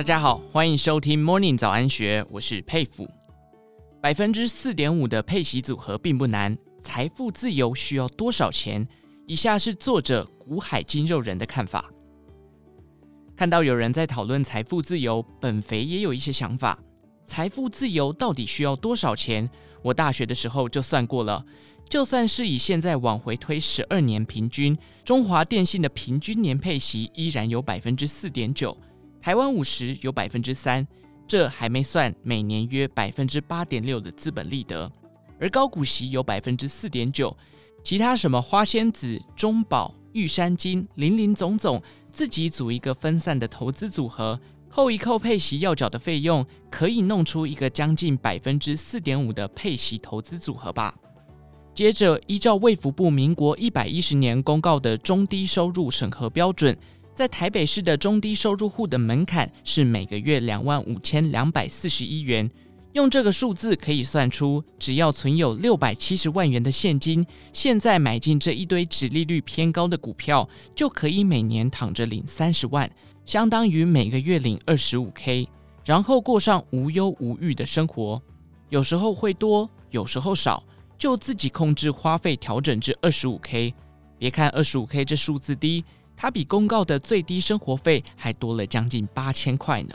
大家好，欢迎收听 Morning 早安学，我是佩服。百分之四点五的配息组合并不难，财富自由需要多少钱？以下是作者古海金肉人的看法。看到有人在讨论财富自由，本肥也有一些想法。财富自由到底需要多少钱？我大学的时候就算过了，就算是以现在往回推十二年平均，中华电信的平均年配息依然有百分之四点九。台湾五十有百分之三，这还没算每年约百分之八点六的资本利得，而高股息有百分之四点九，其他什么花仙子、中宝、玉山金、林林总总，自己组一个分散的投资组合，扣一扣配息要缴的费用，可以弄出一个将近百分之四点五的配息投资组合吧。接着，依照卫福部民国一百一十年公告的中低收入审核标准。在台北市的中低收入户的门槛是每个月两万五千两百四十一元。用这个数字可以算出，只要存有六百七十万元的现金，现在买进这一堆殖利率偏高的股票，就可以每年躺着领三十万，相当于每个月领二十五 K，然后过上无忧无虑的生活。有时候会多，有时候少，就自己控制花费，调整至二十五 K。别看二十五 K 这数字低。它比公告的最低生活费还多了将近八千块呢。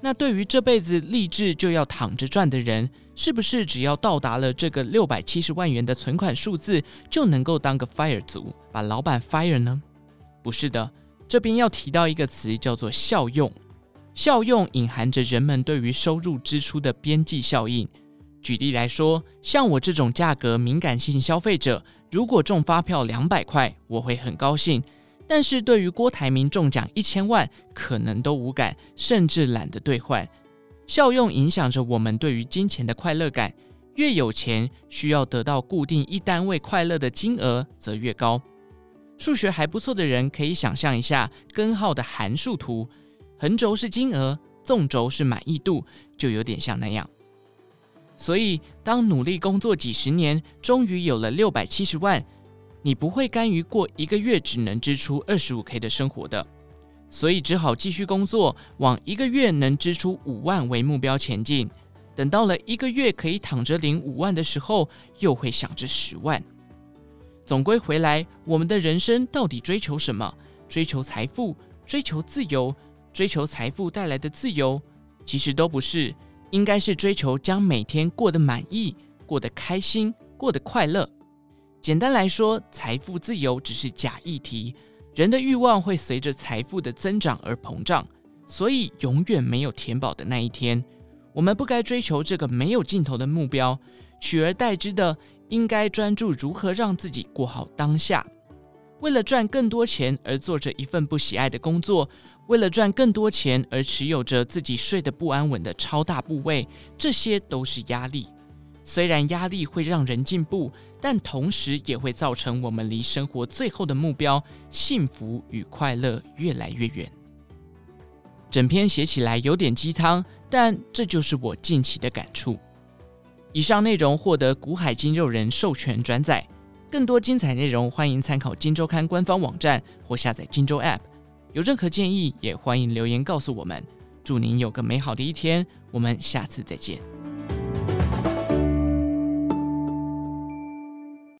那对于这辈子立志就要躺着赚的人，是不是只要到达了这个六百七十万元的存款数字，就能够当个 fire 族，把老板 fire 呢？不是的，这边要提到一个词叫做效用。效用隐含着人们对于收入支出的边际效应。举例来说，像我这种价格敏感性消费者，如果中发票两百块，我会很高兴。但是对于郭台铭中奖一千万，可能都无感，甚至懒得兑换。效用影响着我们对于金钱的快乐感，越有钱，需要得到固定一单位快乐的金额则越高。数学还不错的人可以想象一下根号的函数图，横轴是金额，纵轴是满意度，就有点像那样。所以，当努力工作几十年，终于有了六百七十万。你不会甘于过一个月只能支出二十五 K 的生活的，所以只好继续工作，往一个月能支出五万为目标前进。等到了一个月可以躺着领五万的时候，又会想着十万。总归回来，我们的人生到底追求什么？追求财富，追求自由，追求财富带来的自由，其实都不是，应该是追求将每天过得满意，过得开心，过得快乐。简单来说，财富自由只是假议题。人的欲望会随着财富的增长而膨胀，所以永远没有填饱的那一天。我们不该追求这个没有尽头的目标，取而代之的应该专注如何让自己过好当下。为了赚更多钱而做着一份不喜爱的工作，为了赚更多钱而持有着自己睡得不安稳的超大部位，这些都是压力。虽然压力会让人进步，但同时也会造成我们离生活最后的目标——幸福与快乐越来越远。整篇写起来有点鸡汤，但这就是我近期的感触。以上内容获得古海金肉人授权转载，更多精彩内容欢迎参考《金周刊》官方网站或下载《金周 App》。有任何建议，也欢迎留言告诉我们。祝您有个美好的一天，我们下次再见。